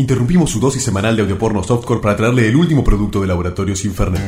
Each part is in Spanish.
Interrumpimos su dosis semanal de audioporno softcore para traerle el último producto de Laboratorios Infernet.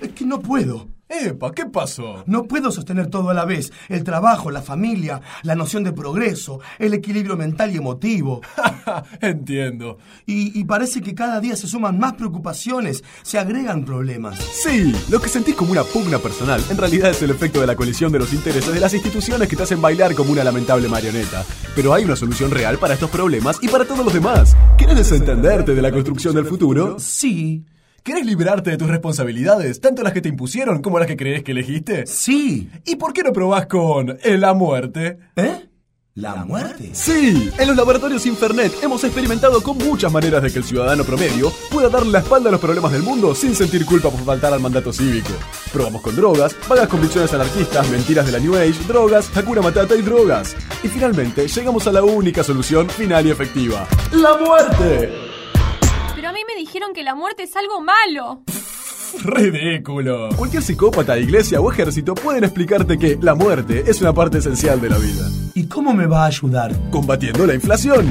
Es que no puedo. Epa, ¿qué pasó? No puedo sostener todo a la vez. El trabajo, la familia, la noción de progreso, el equilibrio mental y emotivo. Entiendo. Y, y parece que cada día se suman más preocupaciones, se agregan problemas. Sí, lo que sentís como una pugna personal en realidad es el efecto de la colisión de los intereses de las instituciones que te hacen bailar como una lamentable marioneta. Pero hay una solución real para estos problemas y para todos los demás. ¿Quieres desentenderte de la construcción del futuro? Sí, ¿Querés liberarte de tus responsabilidades, tanto las que te impusieron como las que crees que elegiste? sí. ¿Y por qué no probás con la muerte? ¿Eh? ¿La muerte? Sí, en los laboratorios Infernet hemos experimentado con muchas maneras de que el ciudadano promedio pueda darle la espalda a los problemas del mundo sin sentir culpa por faltar al mandato cívico. Probamos con drogas, vagas convicciones anarquistas, mentiras de la New Age, drogas, Hakuna Matata y drogas. Y finalmente llegamos a la única solución final y efectiva: ¡La muerte! Mí me dijeron que la muerte es algo malo. Ridículo. Cualquier psicópata, iglesia o ejército pueden explicarte que la muerte es una parte esencial de la vida. ¿Y cómo me va a ayudar? combatiendo la inflación.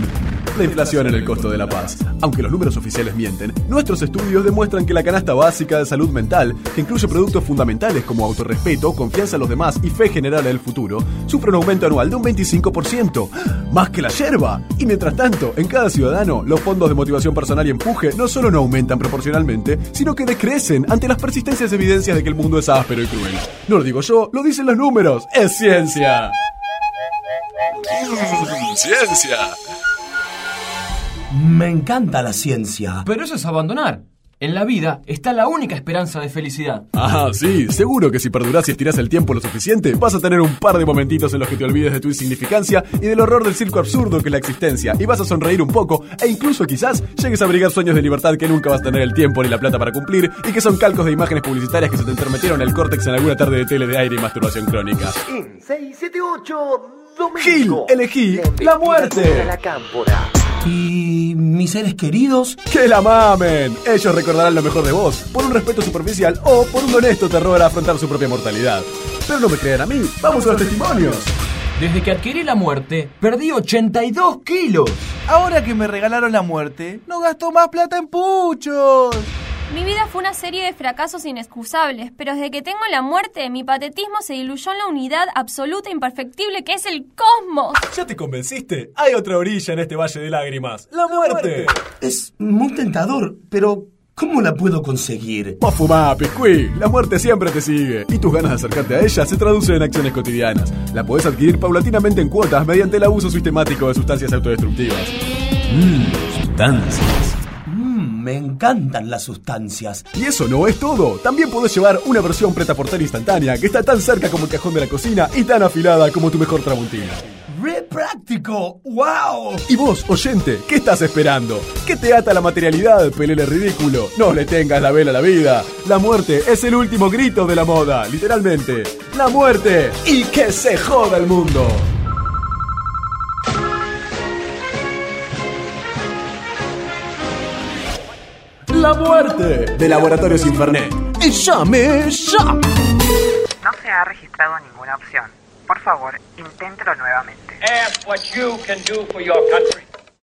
La inflación en el costo de la paz. Aunque los números oficiales mienten, nuestros estudios demuestran que la canasta básica de salud mental, que incluye productos fundamentales como autorrespeto, confianza en los demás y fe general en el futuro, sufre un aumento anual de un 25%. Más que la yerba. Y mientras tanto, en cada ciudadano, los fondos de motivación personal y empuje no solo no aumentan proporcionalmente, sino que decrecen ante las persistentes evidencias de que el mundo es áspero y cruel. No lo digo yo, lo dicen los números. Es ciencia. Ciencia. Me encanta la ciencia. Pero eso es abandonar. En la vida está la única esperanza de felicidad. Ah, sí, seguro que si perdurás y estirás el tiempo lo suficiente, vas a tener un par de momentitos en los que te olvides de tu insignificancia y del horror del circo absurdo que es la existencia, y vas a sonreír un poco, e incluso quizás llegues a abrigar sueños de libertad que nunca vas a tener el tiempo ni la plata para cumplir, y que son calcos de imágenes publicitarias que se te intermetieron en el córtex en alguna tarde de tele de aire y masturbación crónica. En 678 Domingo. Gil, elegí la muerte. de la cámpora. ¿Y mis seres queridos? ¡Que la mamen! Ellos recordarán lo mejor de vos, por un respeto superficial o por un honesto terror a afrontar su propia mortalidad. Pero no me crean a mí, vamos a los testimonios. Desde que adquirí la muerte, perdí 82 kilos. Ahora que me regalaron la muerte, no gasto más plata en puchos. Mi vida fue una serie de fracasos inexcusables, pero desde que tengo la muerte, mi patetismo se diluyó en la unidad absoluta e imperfectible que es el cosmos. ¿Ya te convenciste? Hay otra orilla en este valle de lágrimas. ¡La muerte! Es muy tentador, pero ¿cómo la puedo conseguir? Más fumá, piscuí. La muerte siempre te sigue. Y tus ganas de acercarte a ella se traducen en acciones cotidianas. La podés adquirir paulatinamente en cuotas mediante el abuso sistemático de sustancias autodestructivas. Mmm, sustancias. Me encantan las sustancias. Y eso no es todo. También podés llevar una versión preta porter instantánea que está tan cerca como el cajón de la cocina y tan afilada como tu mejor tramontina. ¡Re práctico! ¡Wow! Y vos, oyente, ¿qué estás esperando? ¿Qué te ata la materialidad, pelele ridículo? No le tengas la vela a la vida. La muerte es el último grito de la moda, literalmente. La muerte y que se joda el mundo. La muerte de Laboratorios Infernet. Llame ya. No se ha registrado ninguna opción. Por favor, inténtelo nuevamente. Ask what you can do for your country.